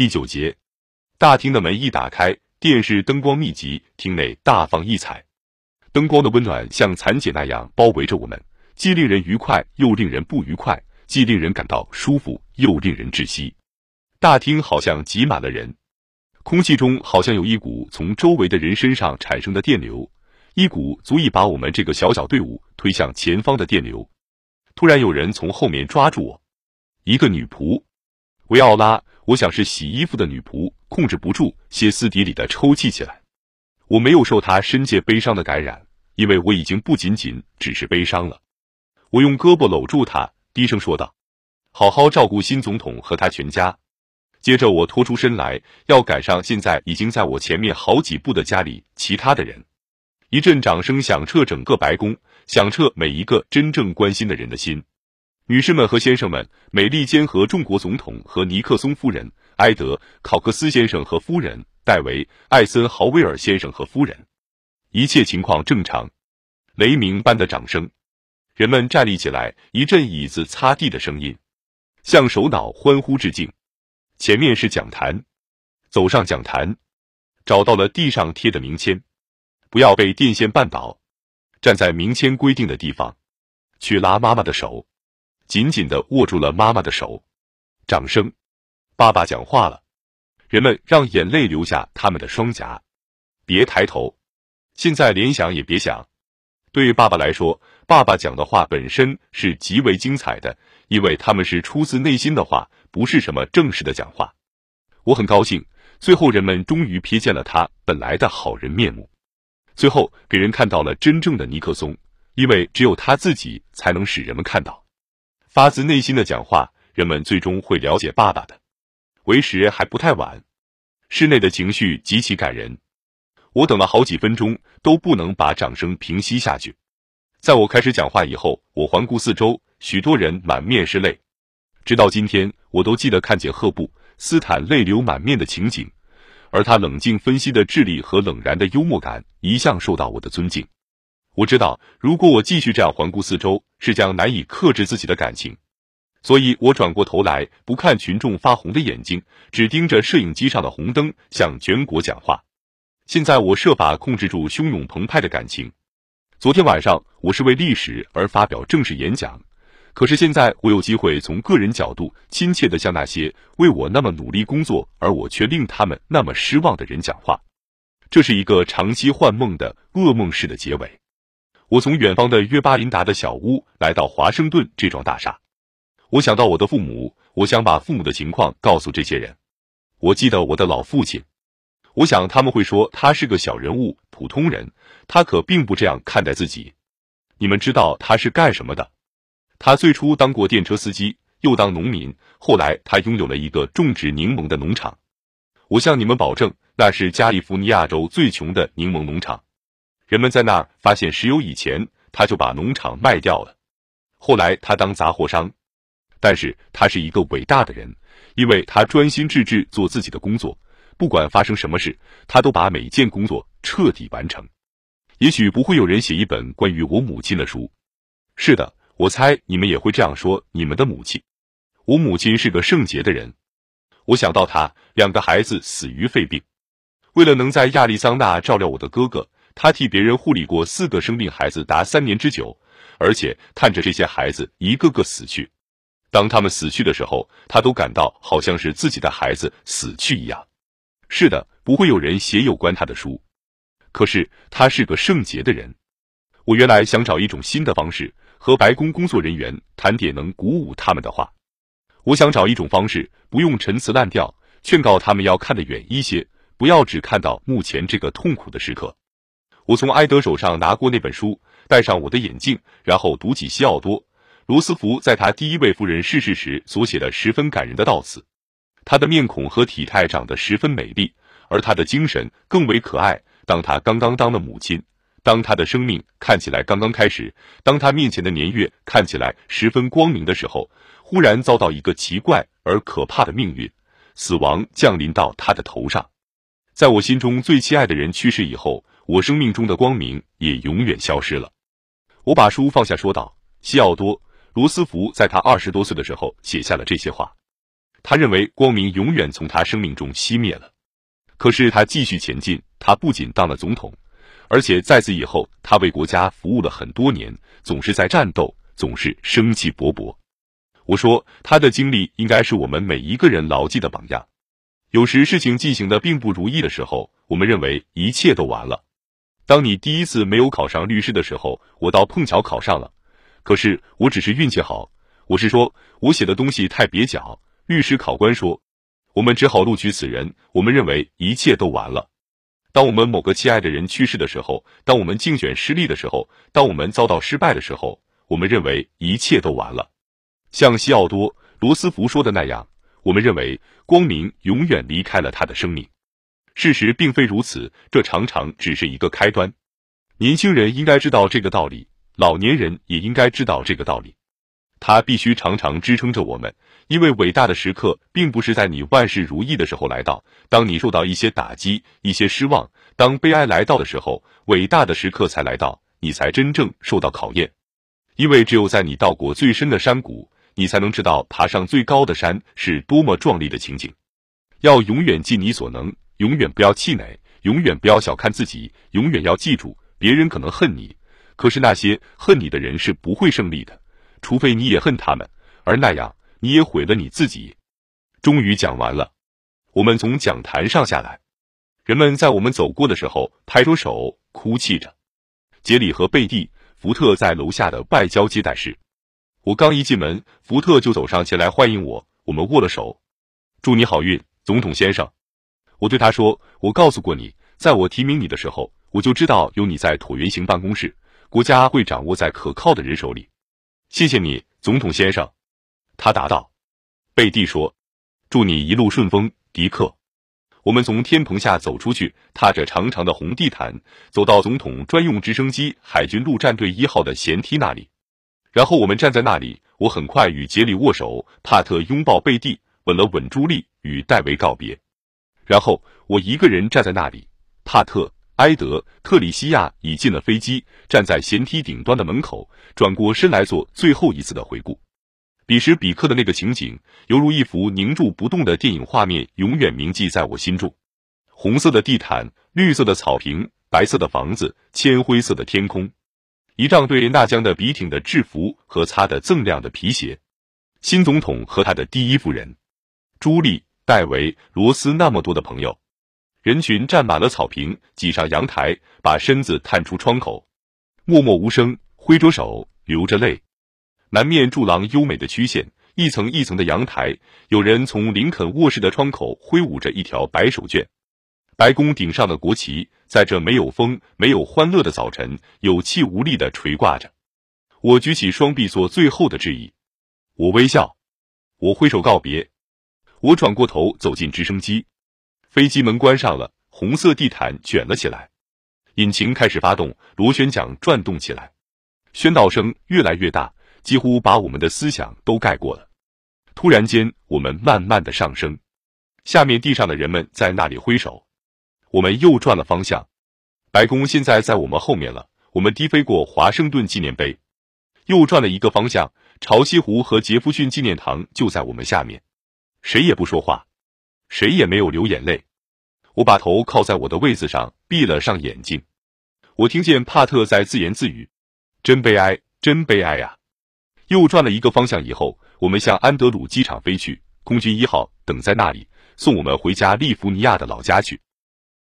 第九节，大厅的门一打开，电视灯光密集，厅内大放异彩，灯光的温暖像蚕茧那样包围着我们，既令人愉快，又令人不愉快；既令人感到舒服，又令人窒息。大厅好像挤满了人，空气中好像有一股从周围的人身上产生的电流，一股足以把我们这个小小队伍推向前方的电流。突然，有人从后面抓住我，一个女仆。维奥拉，我想是洗衣服的女仆，控制不住，歇斯底里的抽泣起来。我没有受她深切悲伤的感染，因为我已经不仅仅只是悲伤了。我用胳膊搂住她，低声说道：“好好照顾新总统和他全家。”接着我拖出身来，要赶上现在已经在我前面好几步的家里其他的人。一阵掌声响彻整个白宫，响彻每一个真正关心的人的心。女士们和先生们，美利坚和众国总统和尼克松夫人，埃德考克斯先生和夫人，戴维艾森豪威尔先生和夫人，一切情况正常。雷鸣般的掌声，人们站立起来，一阵椅子擦地的声音，向首脑欢呼致敬。前面是讲坛，走上讲坛，找到了地上贴的名签，不要被电线绊倒，站在名签规定的地方，去拉妈妈的手。紧紧的握住了妈妈的手，掌声，爸爸讲话了，人们让眼泪流下他们的双颊，别抬头，现在连想也别想。对于爸爸来说，爸爸讲的话本身是极为精彩的，因为他们是出自内心的话，不是什么正式的讲话。我很高兴，最后人们终于瞥见了他本来的好人面目，最后给人看到了真正的尼克松，因为只有他自己才能使人们看到。发自内心的讲话，人们最终会了解爸爸的。为时还不太晚，室内的情绪极其感人。我等了好几分钟，都不能把掌声平息下去。在我开始讲话以后，我环顾四周，许多人满面是泪。直到今天，我都记得看见赫布斯坦泪流满面的情景，而他冷静分析的智力和冷然的幽默感，一向受到我的尊敬。我知道，如果我继续这样环顾四周，是将难以克制自己的感情。所以我转过头来，不看群众发红的眼睛，只盯着摄影机上的红灯，向全国讲话。现在我设法控制住汹涌澎湃的感情。昨天晚上我是为历史而发表正式演讲，可是现在我有机会从个人角度，亲切的向那些为我那么努力工作，而我却令他们那么失望的人讲话。这是一个长期幻梦的噩梦式的结尾。我从远方的约巴林达的小屋来到华盛顿这幢大厦，我想到我的父母，我想把父母的情况告诉这些人。我记得我的老父亲，我想他们会说他是个小人物、普通人，他可并不这样看待自己。你们知道他是干什么的？他最初当过电车司机，又当农民，后来他拥有了一个种植柠檬的农场。我向你们保证，那是加利福尼亚州最穷的柠檬农场。人们在那儿发现石油以前，他就把农场卖掉了。后来他当杂货商，但是他是一个伟大的人，因为他专心致志做自己的工作，不管发生什么事，他都把每件工作彻底完成。也许不会有人写一本关于我母亲的书。是的，我猜你们也会这样说你们的母亲。我母亲是个圣洁的人。我想到她，两个孩子死于肺病，为了能在亚利桑那照料我的哥哥。他替别人护理过四个生病孩子达三年之久，而且看着这些孩子一个个死去。当他们死去的时候，他都感到好像是自己的孩子死去一样。是的，不会有人写有关他的书。可是他是个圣洁的人。我原来想找一种新的方式和白宫工作人员谈点能鼓舞他们的话。我想找一种方式，不用陈词滥调，劝告他们要看得远一些，不要只看到目前这个痛苦的时刻。我从埃德手上拿过那本书，戴上我的眼镜，然后读起西奥多·罗斯福在他第一位夫人逝世时所写的十分感人的悼词。他的面孔和体态长得十分美丽，而他的精神更为可爱。当他刚刚当了母亲，当他的生命看起来刚刚开始，当他面前的年月看起来十分光明的时候，忽然遭到一个奇怪而可怕的命运——死亡降临到他的头上。在我心中最亲爱的人去世以后。我生命中的光明也永远消失了。我把书放下，说道：“西奥多·罗斯福在他二十多岁的时候写下了这些话。他认为光明永远从他生命中熄灭了。可是他继续前进，他不仅当了总统，而且在此以后，他为国家服务了很多年，总是在战斗，总是生气勃勃。我说，他的经历应该是我们每一个人牢记的榜样。有时事情进行的并不如意的时候，我们认为一切都完了。当你第一次没有考上律师的时候，我倒碰巧考上了，可是我只是运气好。我是说，我写的东西太蹩脚。律师考官说。我们只好录取此人。我们认为一切都完了。当我们某个亲爱的人去世的时候，当我们竞选失利的时候，当我们遭到失败的时候，我们认为一切都完了。像西奥多·罗斯福说的那样，我们认为光明永远离开了他的生命。事实并非如此，这常常只是一个开端。年轻人应该知道这个道理，老年人也应该知道这个道理。他必须常常支撑着我们，因为伟大的时刻并不是在你万事如意的时候来到。当你受到一些打击、一些失望，当悲哀来到的时候，伟大的时刻才来到，你才真正受到考验。因为只有在你到过最深的山谷，你才能知道爬上最高的山是多么壮丽的情景。要永远尽你所能，永远不要气馁，永远不要小看自己，永远要记住，别人可能恨你，可是那些恨你的人是不会胜利的。除非你也恨他们，而那样你也毁了你自己。终于讲完了，我们从讲坛上下来，人们在我们走过的时候拍着手，哭泣着。杰里和贝蒂·福特在楼下的外交接待室，我刚一进门，福特就走上前来欢迎我，我们握了手。祝你好运，总统先生。我对他说：“我告诉过你，在我提名你的时候，我就知道有你在椭圆形办公室，国家会掌握在可靠的人手里。”谢谢你，总统先生，他答道。贝蒂说：“祝你一路顺风，迪克。”我们从天棚下走出去，踏着长长的红地毯，走到总统专用直升机海军陆战队一号的舷梯那里。然后我们站在那里，我很快与杰里握手，帕特拥抱贝蒂，吻了吻朱莉，与戴维告别。然后我一个人站在那里，帕特。埃德特里西亚已进了飞机，站在舷梯顶端的门口，转过身来做最后一次的回顾。彼时彼刻的那个情景，犹如一幅凝住不动的电影画面，永远铭记在我心中。红色的地毯，绿色的草坪，白色的房子，铅灰色的天空，一仗队纳江的笔挺的制服和擦得锃亮的皮鞋，新总统和他的第一夫人朱莉、戴维、罗斯，那么多的朋友。人群站满了草坪，挤上阳台，把身子探出窗口，默默无声，挥着手，流着泪。南面柱廊优美的曲线，一层一层的阳台，有人从林肯卧室的窗口挥舞着一条白手绢。白宫顶上的国旗，在这没有风、没有欢乐的早晨，有气无力的垂挂着。我举起双臂做最后的致意，我微笑，我挥手告别，我转过头走进直升机。飞机门关上了，红色地毯卷了起来，引擎开始发动，螺旋桨转动起来，喧闹声越来越大，几乎把我们的思想都盖过了。突然间，我们慢慢的上升，下面地上的人们在那里挥手，我们又转了方向，白宫现在在我们后面了。我们低飞过华盛顿纪念碑，又转了一个方向，潮汐湖和杰弗逊纪念堂就在我们下面，谁也不说话。谁也没有流眼泪。我把头靠在我的位子上，闭了上眼睛。我听见帕特在自言自语：“真悲哀，真悲哀呀！”又转了一个方向以后，我们向安德鲁机场飞去。空军一号等在那里，送我们回家利福尼亚的老家去。